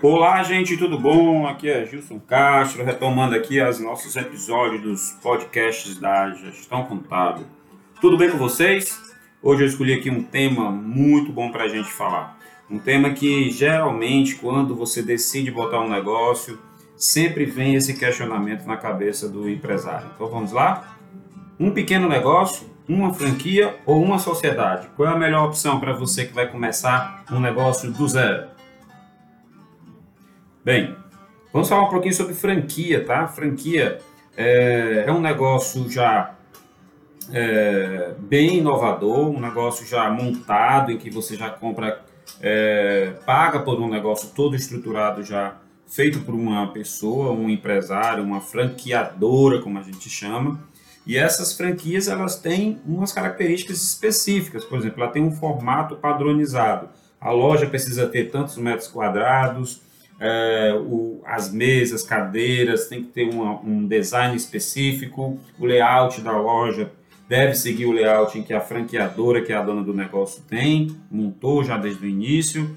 Olá, gente, tudo bom? Aqui é Gilson Castro, retomando aqui os nossos episódios dos podcasts da Gestão Contábil. Tudo bem com vocês? Hoje eu escolhi aqui um tema muito bom para a gente falar. Um tema que geralmente, quando você decide botar um negócio, sempre vem esse questionamento na cabeça do empresário. Então vamos lá? Um pequeno negócio, uma franquia ou uma sociedade? Qual é a melhor opção para você que vai começar um negócio do zero? Bem, vamos falar um pouquinho sobre franquia, tá? Franquia é, é um negócio já é, bem inovador, um negócio já montado, em que você já compra, é, paga por um negócio todo estruturado já feito por uma pessoa, um empresário, uma franqueadora, como a gente chama. E essas franquias elas têm umas características específicas. Por exemplo, ela tem um formato padronizado. A loja precisa ter tantos metros quadrados, é, o, as mesas, cadeiras, tem que ter uma, um design específico, o layout da loja deve seguir o layout em que a franqueadora, que é a dona do negócio, tem, montou já desde o início.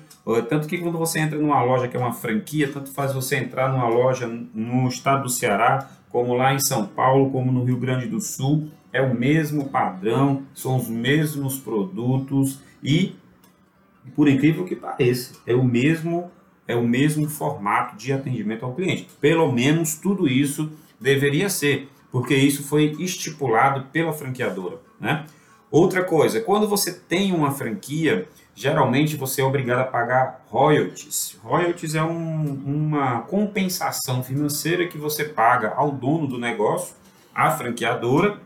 Tanto que quando você entra numa loja que é uma franquia, tanto faz você entrar numa loja no estado do Ceará, como lá em São Paulo, como no Rio Grande do Sul, é o mesmo padrão, são os mesmos produtos e, por incrível que pareça, é o mesmo é o mesmo formato de atendimento ao cliente. Pelo menos tudo isso deveria ser, porque isso foi estipulado pela franqueadora, né? Outra coisa, quando você tem uma franquia, geralmente você é obrigado a pagar royalties. Royalties é um, uma compensação financeira que você paga ao dono do negócio, à franqueadora,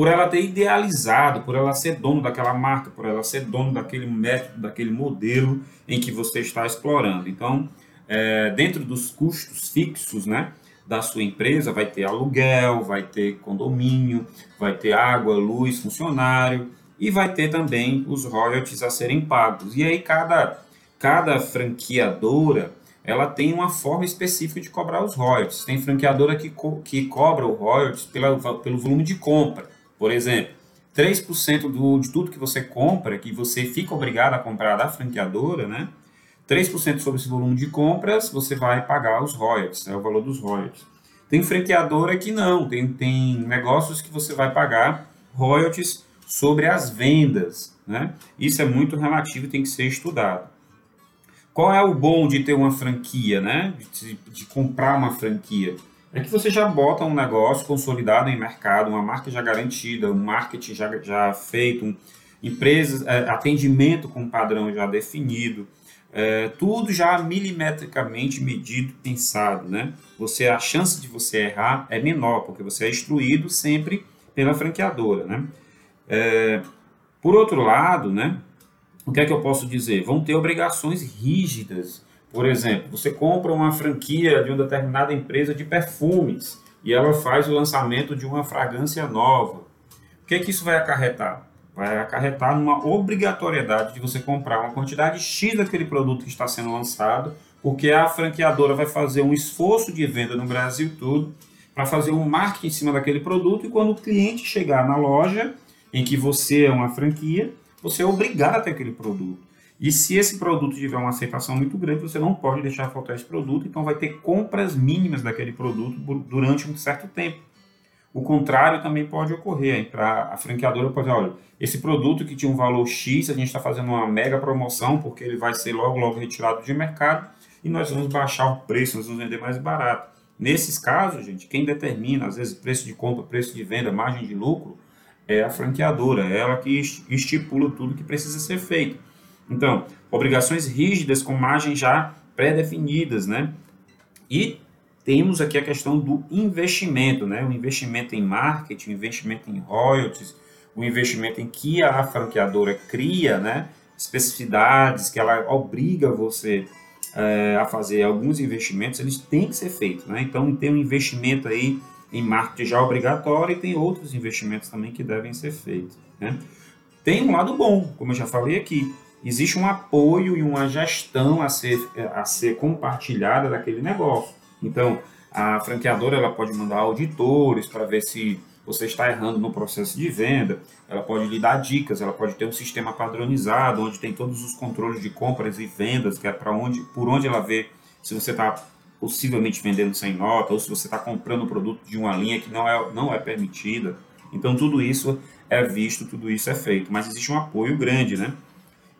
por ela ter idealizado, por ela ser dono daquela marca, por ela ser dono daquele método, daquele modelo em que você está explorando. Então, é, dentro dos custos fixos, né, da sua empresa, vai ter aluguel, vai ter condomínio, vai ter água, luz, funcionário e vai ter também os royalties a serem pagos. E aí cada cada franqueadora ela tem uma forma específica de cobrar os royalties. Tem franqueadora que, co que cobra o royalties pela, pelo volume de compra. Por exemplo, 3% do, de tudo que você compra, que você fica obrigado a comprar da franqueadora, né? 3% sobre esse volume de compras, você vai pagar os royalties, é o valor dos royalties. Tem franqueadora que não, tem, tem negócios que você vai pagar royalties sobre as vendas, né? Isso é muito relativo e tem que ser estudado. Qual é o bom de ter uma franquia, né? De, de comprar uma franquia? É que você já bota um negócio consolidado em mercado, uma marca já garantida, um marketing já, já feito, um, empresas, é, atendimento com padrão já definido, é, tudo já milimetricamente medido, pensado, né? Você a chance de você errar é menor porque você é instruído sempre pela franqueadora, né? É, por outro lado, né? O que é que eu posso dizer? Vão ter obrigações rígidas por exemplo, você compra uma franquia de uma determinada empresa de perfumes e ela faz o lançamento de uma fragrância nova. O que é que isso vai acarretar? Vai acarretar numa obrigatoriedade de você comprar uma quantidade X daquele produto que está sendo lançado, porque a franqueadora vai fazer um esforço de venda no Brasil todo para fazer um marketing em cima daquele produto e quando o cliente chegar na loja em que você é uma franquia, você é obrigado a ter aquele produto. E se esse produto tiver uma aceitação muito grande, você não pode deixar faltar esse produto, então vai ter compras mínimas daquele produto durante um certo tempo. O contrário também pode ocorrer. Para a franqueadora pode dizer, olha, esse produto que tinha um valor X, a gente está fazendo uma mega promoção, porque ele vai ser logo, logo retirado de mercado, e nós vamos baixar o preço, nós vamos vender mais barato. Nesses casos, gente, quem determina, às vezes, preço de compra, preço de venda, margem de lucro, é a franqueadora, é ela que estipula tudo que precisa ser feito. Então, obrigações rígidas com margens já pré-definidas, né? E temos aqui a questão do investimento, né? O investimento em marketing, o investimento em royalties, o investimento em que a franqueadora cria, né? Especificidades que ela obriga você é, a fazer alguns investimentos, eles têm que ser feitos, né? Então, tem um investimento aí em marketing já obrigatório e tem outros investimentos também que devem ser feitos, né? Tem um lado bom, como eu já falei aqui, existe um apoio e uma gestão a ser, a ser compartilhada daquele negócio. Então, a franqueadora ela pode mandar auditores para ver se você está errando no processo de venda, ela pode lhe dar dicas, ela pode ter um sistema padronizado, onde tem todos os controles de compras e vendas, que é para onde, por onde ela vê se você está possivelmente vendendo sem nota, ou se você está comprando produto de uma linha que não é, não é permitida. Então, tudo isso é visto, tudo isso é feito, mas existe um apoio grande, né?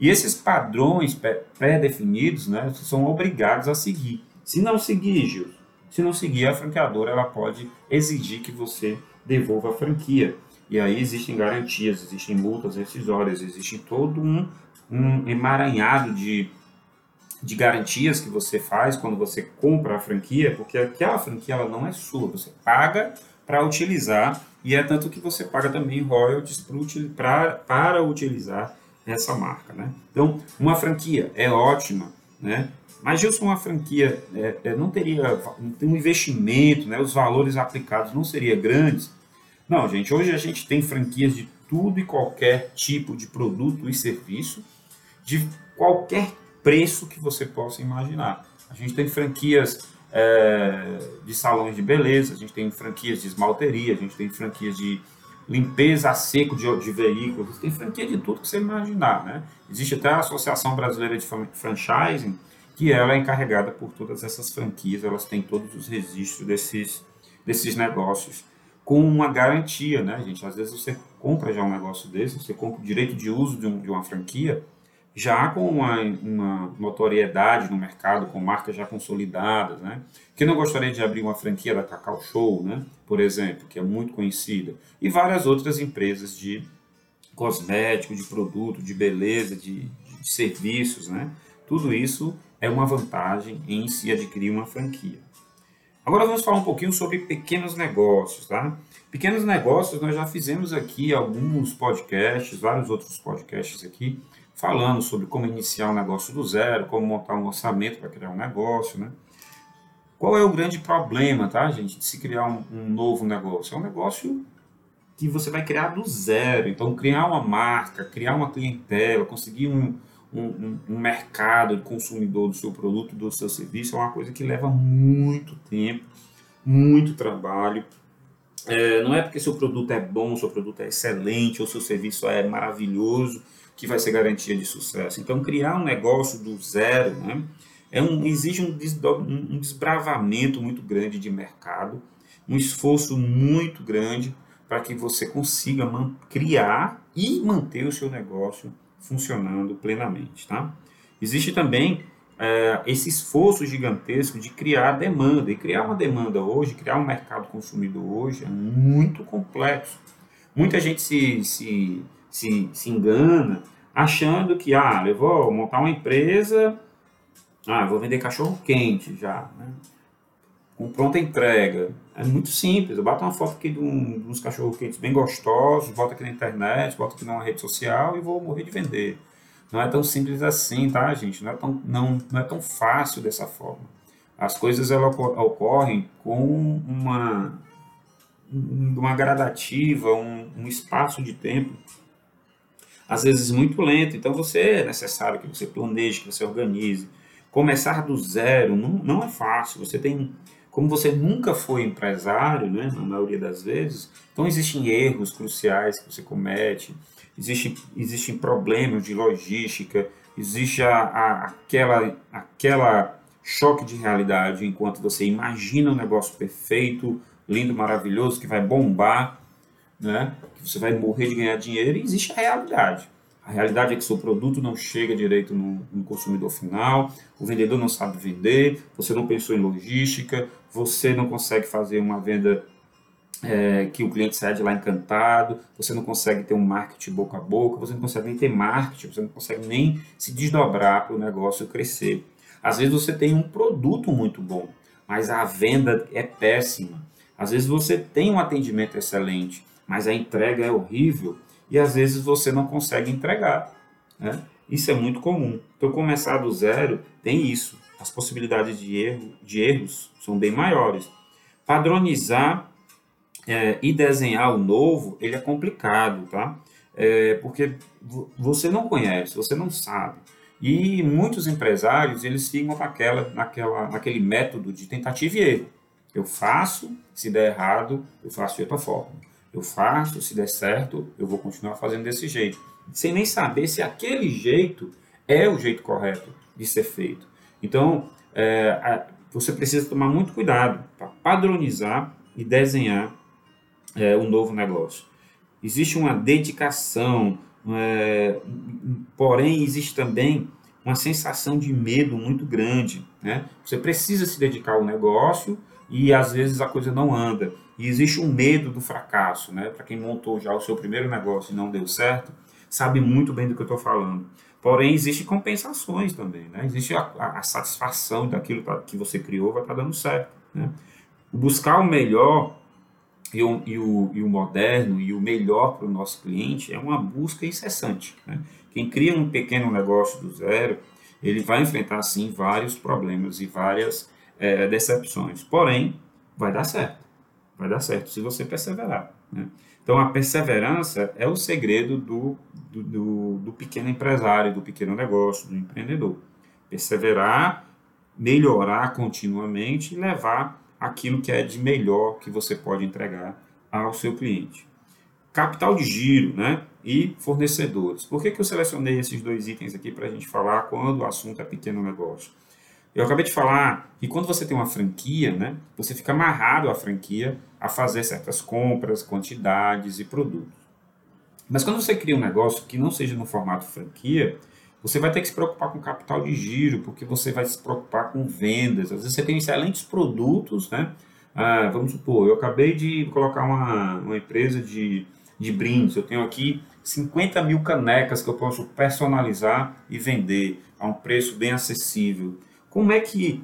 E esses padrões pré-definidos, né, são obrigados a seguir. Se não seguir, Gil, se não seguir, a franqueadora ela pode exigir que você devolva a franquia. E aí existem garantias, existem multas rescisórias, existe todo um, um emaranhado de, de garantias que você faz quando você compra a franquia, porque aquela franquia ela não é sua, você paga para utilizar e é tanto que você paga também royalties para, para utilizar essa marca, né? Então, uma franquia é ótima, né? Mas Gilson, uma franquia é, é, não teria um investimento, né? Os valores aplicados não seriam grandes. Não, gente. Hoje a gente tem franquias de tudo e qualquer tipo de produto e serviço, de qualquer preço que você possa imaginar. A gente tem franquias é, de salões de beleza, a gente tem franquias de esmalteria, a gente tem franquias de limpeza a seco de, de veículos, tem franquia de tudo que você imaginar, né? Existe até a Associação Brasileira de Franchising, que ela é encarregada por todas essas franquias, elas têm todos os registros desses, desses negócios com uma garantia, né, gente? Às vezes você compra já um negócio desse, você compra o direito de uso de, um, de uma franquia, já com uma, uma notoriedade no mercado, com marcas já consolidadas, né? Quem não gostaria de abrir uma franquia da Cacau Show, né? Por exemplo, que é muito conhecida, e várias outras empresas de cosmético, de produto, de beleza, de, de serviços, né? Tudo isso é uma vantagem em se adquirir uma franquia. Agora vamos falar um pouquinho sobre pequenos negócios, tá? Pequenos negócios, nós já fizemos aqui alguns podcasts, vários outros podcasts aqui, falando sobre como iniciar um negócio do zero, como montar um orçamento para criar um negócio, né? Qual é o grande problema, tá, gente, de se criar um, um, novo negócio? É um negócio que você vai criar do zero. Então, criar uma marca, criar uma clientela, conseguir um, um, um mercado de consumidor do seu produto, do seu serviço, é uma coisa que leva muito tempo, muito trabalho. É, não é porque seu produto é bom, seu produto é excelente, ou seu serviço é maravilhoso, que vai ser garantia de sucesso. Então, criar um negócio do zero né, é um, exige um, um desbravamento muito grande de mercado, um esforço muito grande para que você consiga criar e manter o seu negócio funcionando plenamente. Tá? Existe também é, esse esforço gigantesco de criar demanda. E criar uma demanda hoje, criar um mercado consumidor hoje é muito complexo. Muita gente se, se se, se engana achando que, ah, eu vou montar uma empresa, ah, vou vender cachorro quente já, né? Com pronta entrega. É muito simples, eu bato uma foto aqui de, um, de uns cachorro quentes bem gostosos, boto aqui na internet, boto aqui numa rede social e vou morrer de vender. Não é tão simples assim, tá, gente? Não é tão, não, não é tão fácil dessa forma. As coisas elas ocorrem com uma, uma gradativa, um, um espaço de tempo às vezes muito lento. Então você é necessário que você planeje, que você organize. Começar do zero não, não é fácil. Você tem, como você nunca foi empresário, né, na maioria das vezes, então existem erros cruciais que você comete, existem, existem problemas de logística, existe a, a, aquela, aquela choque de realidade enquanto você imagina um negócio perfeito, lindo, maravilhoso, que vai bombar né? que você vai morrer de ganhar dinheiro, e existe a realidade. A realidade é que seu produto não chega direito no, no, consumidor final, o vendedor não sabe vender, você não pensou em logística, você não consegue fazer uma venda é, que o cliente saia de lá encantado, você não consegue ter um marketing boca a boca, você não consegue nem ter marketing, você não consegue nem se desdobrar para o negócio crescer. Às vezes você tem um produto muito bom, mas a venda é péssima. Às vezes você tem um atendimento excelente, mas a entrega é horrível e às vezes você não consegue entregar. Né? Isso é muito comum. Então, começar do zero tem isso. As possibilidades de, erro, de erros são bem maiores. Padronizar é, e desenhar o novo, ele é complicado, tá? É, porque você não conhece, você não sabe. E muitos empresários, eles ficam naquela, naquela, naquele método de tentativa e erro. Eu faço, se der errado, eu faço de outra forma. Eu faço, se der certo, eu vou continuar fazendo desse jeito, sem nem saber se aquele jeito é o jeito correto de ser feito. Então, é, a, você precisa tomar muito cuidado para padronizar e desenhar é, um novo negócio. Existe uma dedicação, é, porém existe também uma sensação de medo muito grande. Né? Você precisa se dedicar ao negócio e às vezes a coisa não anda. E existe um medo do fracasso. Né? Para quem montou já o seu primeiro negócio e não deu certo, sabe muito bem do que eu estou falando. Porém, existem compensações também. Né? Existe a, a, satisfação daquilo que você criou vai estar tá dando certo. Né? Buscar o melhor e o, e o, e o moderno e o melhor para o nosso cliente é uma busca incessante. Né? Quem cria um pequeno negócio do zero, ele vai enfrentar, sim, vários problemas e várias é, decepções. Porém, vai dar certo. Vai dar certo se você perseverar. Né? Então, a perseverança é o segredo do, do, do, do pequeno empresário, do pequeno negócio, do empreendedor. Perseverar, melhorar continuamente e levar aquilo que é de melhor que você pode entregar ao seu cliente. Capital de giro né, e fornecedores. Por que, que eu selecionei esses dois itens aqui para a gente falar quando o assunto é pequeno negócio? Eu acabei de falar que quando você tem uma franquia, né, você fica amarrado à franquia a fazer certas compras, quantidades e produtos. Mas quando você cria um negócio que não seja no formato franquia, você vai ter que se preocupar com capital de giro, porque você vai se preocupar com vendas. Às vezes você tem excelentes produtos, né? Ah, vamos supor, eu acabei de colocar uma, uma empresa de, de brindes, eu tenho aqui 50 mil canecas que eu posso personalizar e vender a um preço bem acessível. Como é que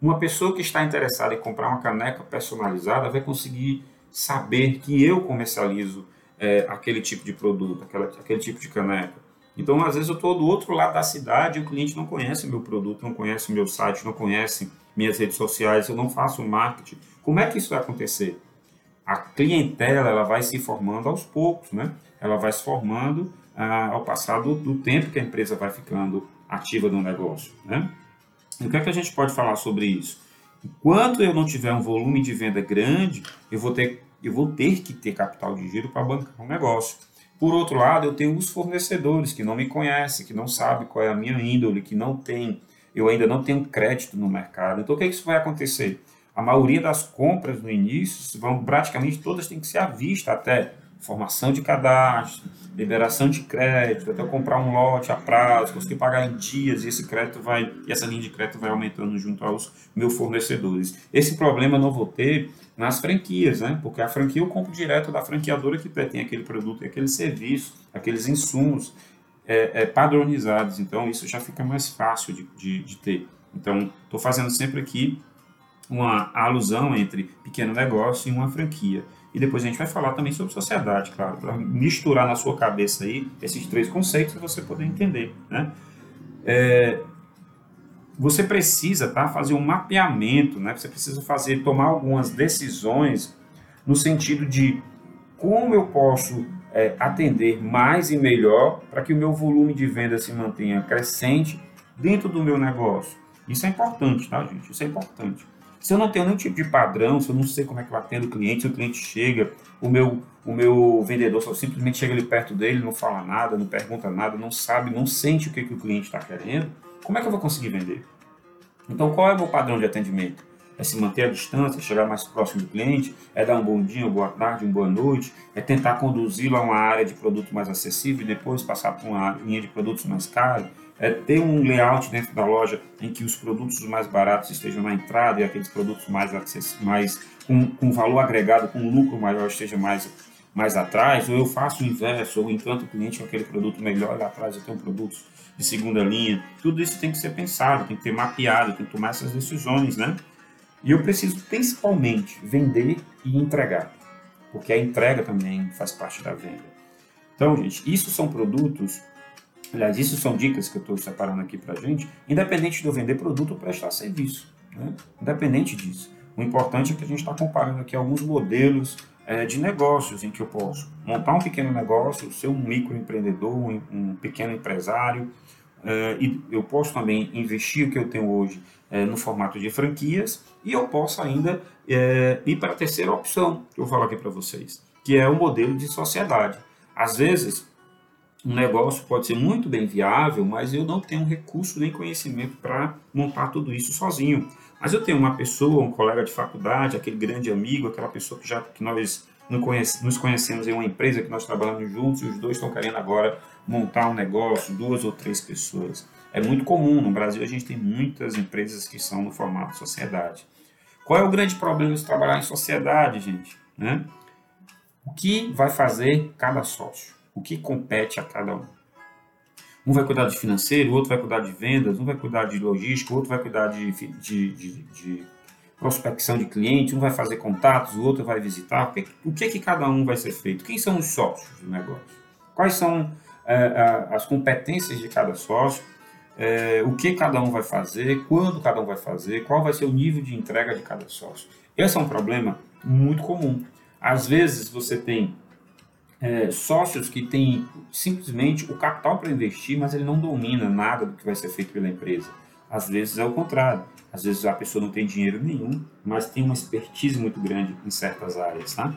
uma pessoa que está interessada em comprar uma caneca personalizada vai conseguir saber que eu comercializo é, aquele tipo de produto, aquela, aquele tipo de caneca? Então, às vezes, eu estou do outro lado da cidade e o cliente não conhece meu produto, não conhece meu site, não conhece minhas redes sociais, eu não faço marketing. Como é que isso vai acontecer? A clientela ela vai se formando aos poucos, né? Ela vai se formando ah, ao passar do, do, tempo que a empresa vai ficando ativa no negócio, né? O que é que a gente pode falar sobre isso? Enquanto eu não tiver um volume de venda grande, eu vou ter, eu vou ter que ter capital de giro para bancar um negócio. Por outro lado, eu tenho os fornecedores que não me conhecem, que não sabem qual é a minha índole, que não tem, eu ainda não tenho crédito no mercado. Então, o que, é que isso vai acontecer? A maioria das compras no início vão praticamente todas têm que ser à vista, até formação de cadastro, liberação de crédito, até eu comprar um lote a prazo, conseguir pagar em dias e esse crédito vai, e essa linha de crédito vai aumentando junto aos meus fornecedores. Esse problema eu não vou ter nas franquias, né? Porque a franquia eu compro direto da franqueadora que tem aquele produto e aquele serviço, aqueles insumos é, é, padronizados. Então isso já fica mais fácil de, de, de ter. Então estou fazendo sempre aqui uma alusão entre pequeno negócio e uma franquia. E depois a gente vai falar também sobre sociedade, claro, para misturar na sua cabeça aí esses três conceitos e você poder entender, né? É, você precisa tá, fazer um mapeamento, né? Você precisa fazer, tomar algumas decisões no sentido de como eu posso é, atender mais e melhor para que o meu volume de venda se mantenha crescente dentro do meu negócio. Isso é importante, tá, gente? Isso é importante. Se eu não tenho nenhum tipo de padrão, se eu não sei como é que eu atendo o cliente, se o cliente chega, o meu, o meu vendedor só simplesmente chega ali perto dele, não fala nada, não pergunta nada, não sabe, não sente o que, que o cliente está querendo, como é que eu vou conseguir vender? Então, qual é o meu padrão de atendimento? É se manter à distância, chegar mais próximo do cliente, é dar um bom dia, uma boa tarde, uma boa noite, é tentar conduzi-lo a uma área de produto mais acessível e depois passar para uma linha de produtos mais caros, é ter um layout dentro da loja em que os produtos mais baratos estejam na entrada e aqueles produtos mais, mais com, com valor agregado, com lucro maior, esteja mais, mais atrás, ou eu faço o inverso, ou encanto o cliente com aquele produto melhor, lá atrás eu tenho produtos de segunda linha. Tudo isso tem que ser pensado, tem que ter mapeado, tem que tomar essas decisões, né? E eu preciso principalmente vender e entregar, porque a entrega também faz parte da venda. Então, gente, isso são produtos Aliás, isso são dicas que eu estou separando aqui para gente, independente de eu vender produto ou prestar serviço. Né? Independente disso. O importante é que a gente está comparando aqui alguns modelos é, de negócios em que eu posso montar um pequeno negócio, ser um microempreendedor, um, um pequeno empresário, é, e eu posso também investir o que eu tenho hoje é, no formato de franquias, e eu posso ainda é, ir para a terceira opção que eu vou falar aqui para vocês, que é o modelo de sociedade. Às vezes, um negócio pode ser muito bem viável, mas eu não tenho recurso nem conhecimento para montar tudo isso sozinho. Mas eu tenho uma pessoa, um colega de faculdade, aquele grande amigo, aquela pessoa que já que nós nos conhecemos em uma empresa que nós trabalhamos juntos e os dois estão querendo agora montar um negócio, duas ou três pessoas. É muito comum, no Brasil a gente tem muitas empresas que são no formato sociedade. Qual é o grande problema de trabalhar em sociedade, gente? Né? O que vai fazer cada sócio? O que compete a cada um? Um vai cuidar de financeiro, outro vai cuidar de vendas, um vai cuidar de logística, outro vai cuidar de, de, de, de prospecção de cliente, um vai fazer contatos, o outro vai visitar. O que, o que, que cada um vai ser feito? Quem são os sócios do negócio? Quais são é, as competências de cada sócio? É, o que cada um vai fazer? Quando cada um vai fazer? Qual vai ser o nível de entrega de cada sócio? Esse é um problema muito comum. Às vezes você tem é, sócios que têm simplesmente o capital para investir, mas ele não domina nada do que vai ser feito pela empresa. Às vezes é o contrário. Às vezes a pessoa não tem dinheiro nenhum, mas tem uma expertise muito grande em certas áreas, tá?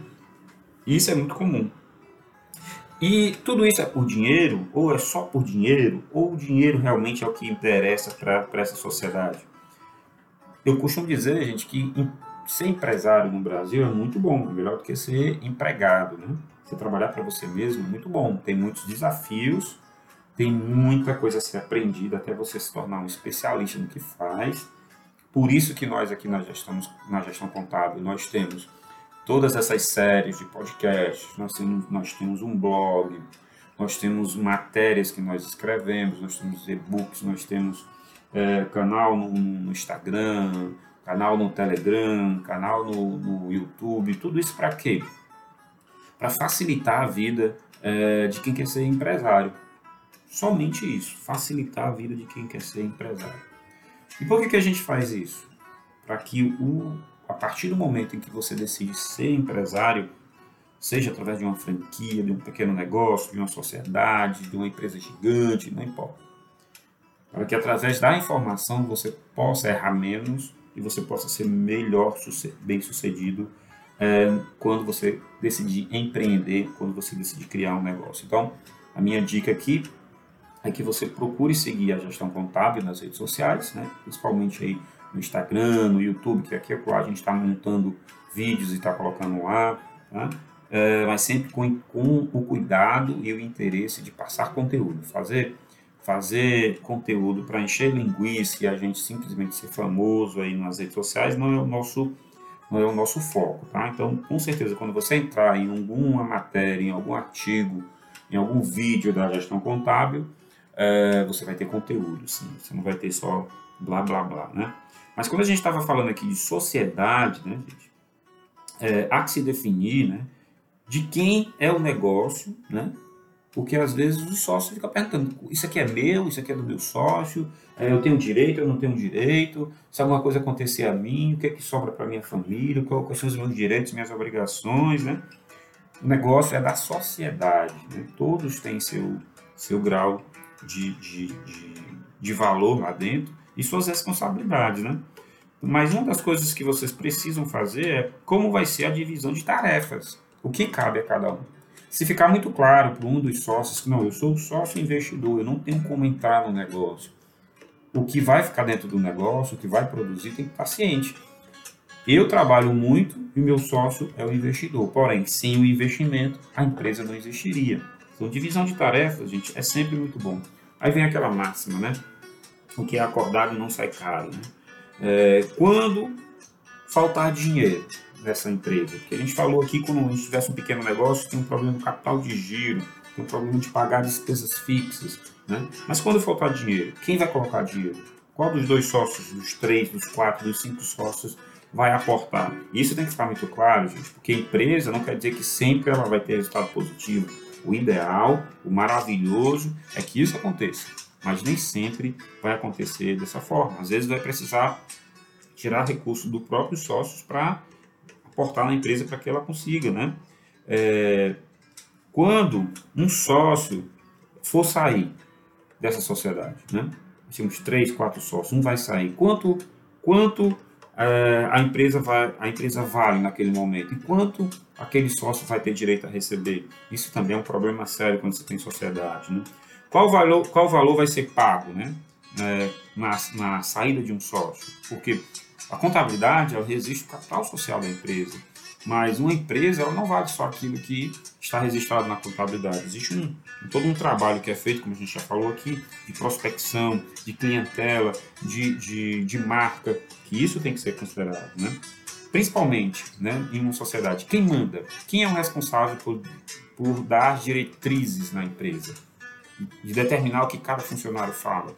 Isso é muito comum. E tudo isso é por dinheiro, ou é só por dinheiro, ou o dinheiro realmente é o que interessa para essa sociedade? Eu costumo dizer, gente, que ser empresário no Brasil é muito bom, é melhor do que ser empregado, né? Você trabalhar para você mesmo é muito bom, tem muitos desafios, tem muita coisa a ser aprendida até você se tornar um especialista no que faz. Por isso que nós aqui na gestão, na gestão contábil, nós temos todas essas séries de podcasts, nós temos, nós temos um blog, nós temos matérias que nós escrevemos, nós temos e-books, nós temos é, canal no, no, Instagram, canal no Telegram, canal no, no YouTube, tudo isso para quê? Para facilitar a vida é, de quem quer ser empresário. Somente isso, facilitar a vida de quem quer ser empresário. E por que, que a gente faz isso? Para que o, a partir do momento em que você decide ser empresário, seja através de uma franquia, de um pequeno negócio, de uma sociedade, de uma empresa gigante, não importa. Para que através da informação você possa errar menos e você possa ser melhor, bem sucedido é, quando você decidir empreender, quando você decidir criar um negócio. Então, a minha dica aqui é que você procure seguir a gestão contábil nas redes sociais, né? principalmente aí no Instagram, no YouTube, que aqui é a gente está montando vídeos e está colocando lá, tá? é, mas sempre com, com o cuidado e o interesse de passar conteúdo, fazer fazer conteúdo para encher linguiça e a gente simplesmente ser famoso aí nas redes sociais não é o nosso não é o nosso foco, tá? Então, com certeza, quando você entrar em alguma matéria, em algum artigo, em algum vídeo da gestão contábil, é, você vai ter conteúdo, sim. Você não vai ter só blá blá blá, né? Mas quando a gente estava falando aqui de sociedade, né, gente, é, há que se definir, né, de quem é o negócio, né? Porque às vezes o sócio fica perguntando: isso aqui é meu, isso aqui é do meu sócio, é, eu tenho direito, eu não tenho direito, se alguma coisa acontecer a mim, o que é que sobra para minha família, quais são os meus direitos, minhas obrigações, né? O negócio é da sociedade, né? todos têm seu, seu grau de, de, de, de valor lá dentro e suas responsabilidades, né? Mas uma das coisas que vocês precisam fazer é como vai ser a divisão de tarefas, o que cabe a cada um. Se ficar muito claro para um dos sócios que não, eu sou sócio investidor, eu não tenho como entrar no negócio. O que vai ficar dentro do negócio, o que vai produzir, tem que estar ciente. Eu trabalho muito e o meu sócio é o investidor. Porém, sem o investimento, a empresa não existiria. Então, divisão de tarefas, gente, é sempre muito bom. Aí vem aquela máxima, né? O que é acordado não sai caro, né? É, quando faltar dinheiro nessa empresa, porque a gente falou aqui quando a gente tivesse um pequeno negócio, tem um problema no capital de giro, tem um problema de pagar despesas fixas, né? Mas quando faltar dinheiro, quem vai colocar dinheiro? Qual dos dois sócios, dos três, dos quatro, dos cinco sócios vai aportar? Isso tem que ficar muito claro, gente, porque empresa não quer dizer que sempre ela vai ter resultado positivo o ideal, o maravilhoso é que isso aconteça, mas nem sempre vai acontecer dessa forma. Às vezes vai precisar tirar recursos do próprio sócios para aportar na empresa para que ela consiga, né? É, quando um sócio for sair dessa sociedade, né? Temos três, quatro sócios, um vai sair. Quanto, quanto é, a, empresa vai, a empresa vale naquele momento? E quanto aquele sócio vai ter direito a receber? Isso também é um problema sério quando você tem sociedade. Né? Qual, valor, qual valor vai ser pago né? É, na, na saída de um sócio? Porque a contabilidade ela resiste o capital social da empresa. Mas uma empresa ela não vale só aquilo que está registrado na contabilidade. Existe um, todo um trabalho que é feito, como a gente já falou aqui, de prospecção, de clientela, de, de, de marca, que isso tem que ser considerado. Né? Principalmente né, em uma sociedade. Quem manda? Quem é o responsável por, por dar diretrizes na empresa? De determinar o que cada funcionário fala.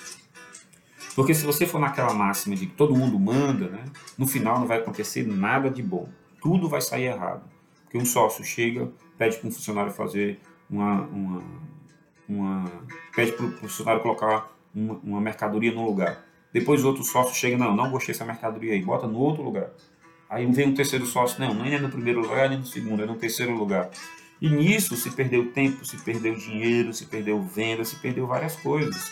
Porque se você for naquela máxima de que todo mundo manda, né, no final não vai acontecer nada de bom tudo vai sair errado. Porque um sócio chega, pede para um funcionário fazer uma. uma, uma pede para o funcionário colocar uma, uma mercadoria no lugar. Depois outro sócio chega, não, não gostei dessa mercadoria aí, bota no outro lugar. Aí vem um terceiro sócio, não, nem é no primeiro lugar, nem no segundo, é no terceiro lugar. E nisso se perdeu tempo, se perdeu dinheiro, se perdeu venda, se perdeu várias coisas.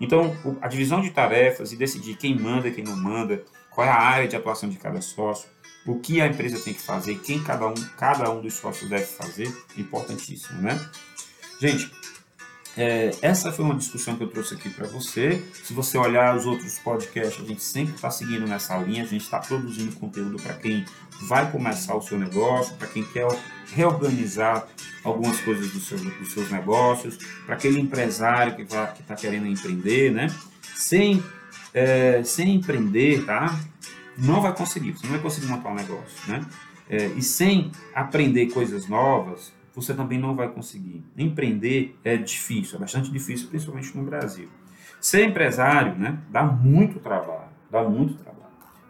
Então, a divisão de tarefas e decidir quem manda, quem não manda, qual é a área de atuação de cada sócio, o que a empresa tem que fazer, quem cada um, cada um dos sócios deve fazer, importantíssimo, né? Gente, é, essa foi uma discussão que eu trouxe aqui para você. Se você olhar os outros podcasts, a gente sempre está seguindo nessa linha, a gente está produzindo conteúdo para quem vai começar o seu negócio, para quem quer reorganizar algumas coisas do seu, dos seus negócios, para aquele empresário que está querendo empreender, né? Sem, é, sem empreender, tá? não vai conseguir, você não vai conseguir montar um negócio, né? É, e sem aprender coisas novas, você também não vai conseguir. Empreender é difícil, é bastante difícil, principalmente no Brasil. Ser empresário, né, dá muito trabalho, dá muito trabalho.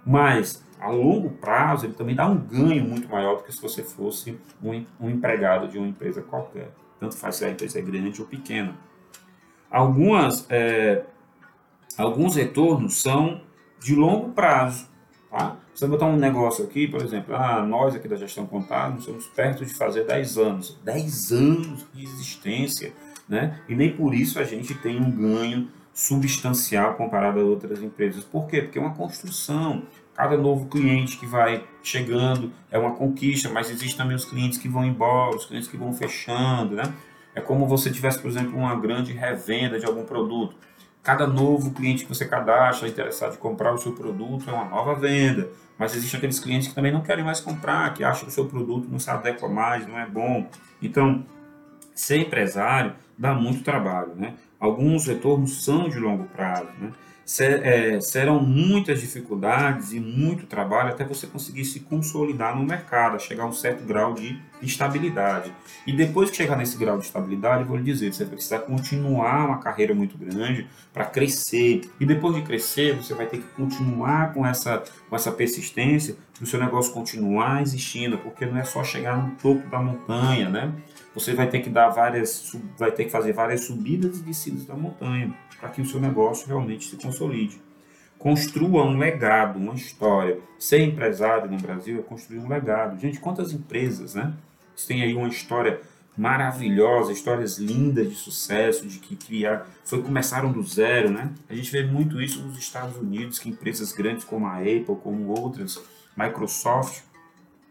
Mas a longo prazo ele também dá um ganho muito maior do que se você fosse um, um empregado de uma empresa qualquer. Tanto faz se a empresa é grande ou pequena. Algumas, é, alguns retornos são de longo prazo. Tá? Você vai botar um negócio aqui, por exemplo, ah, nós aqui da gestão contábil somos perto de fazer 10 anos. 10 anos de existência, né? E nem por isso a gente tem um ganho substancial comparado a outras empresas. Por quê? Porque é uma construção. Cada novo cliente que vai chegando é uma conquista, mas existem também os clientes que vão embora, os clientes que vão fechando, né? É como você tivesse, por exemplo, uma grande revenda de algum produto cada novo cliente que você cadastra interessado em comprar o seu produto é uma nova venda. Mas existem aqueles clientes que também não querem mais comprar, que acham que o seu produto não se adequa mais, não é bom. Então, ser empresário dá muito trabalho, né? Alguns retornos são de longo prazo, né? ser, é, serão muitas dificuldades e muito trabalho até você conseguir se consolidar no mercado, chegar a um certo grau de estabilidade. E depois que chegar nesse grau de estabilidade, vou lhe dizer, você vai continuar uma carreira muito grande para crescer. E depois de crescer, você vai ter que continuar com essa, com essa persistência para o seu negócio continuar existindo, porque não é só chegar no topo da montanha, né? Você vai ter que dar várias, vai ter que fazer várias subidas e descidas da montanha para que o seu negócio realmente se consolide. Construa um legado, uma história. Ser empresário no Brasil é construir um legado. Gente, quantas empresas, né? Tem aí uma história maravilhosa, histórias lindas de sucesso, de que criar, foi começaram do zero, né? A gente vê muito isso nos Estados Unidos, que empresas grandes como a Apple, como outras, Microsoft,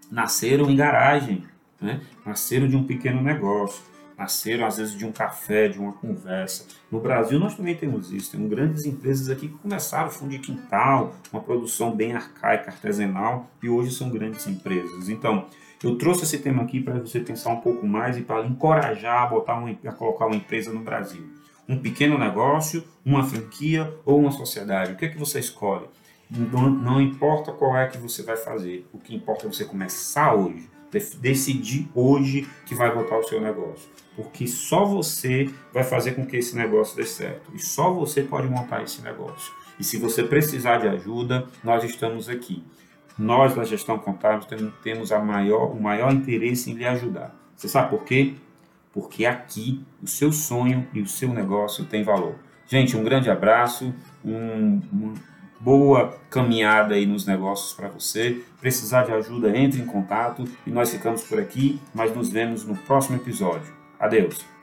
nasceram em garagem, né? Nasceram de um pequeno negócio nasceram às vezes de um café, de uma conversa. No Brasil nós também temos isso, temos grandes empresas aqui que começaram fundo de quintal, uma produção bem arcaica, artesanal, e hoje são grandes empresas. Então, eu trouxe esse tema aqui para você pensar um pouco mais e para encorajar a, botar uma, a colocar uma empresa no Brasil. Um pequeno negócio, uma franquia ou uma sociedade. O que é que você escolhe? Não, não importa qual é que você vai fazer, o que importa é você começar hoje decidir hoje que vai botar o seu negócio. Porque só você vai fazer com que esse negócio dê certo. E só você pode montar esse negócio. E se você precisar de ajuda, nós estamos aqui. Nós, da gestão contábil, temos a maior, o maior interesse em lhe ajudar. Você sabe por quê? Porque aqui o seu sonho e o seu negócio têm valor. Gente, um grande abraço, um, um boa caminhada aí nos negócios para você. Precisar de ajuda, entre em contato e nós ficamos por aqui, mas nos vemos no próximo episódio. Adeus!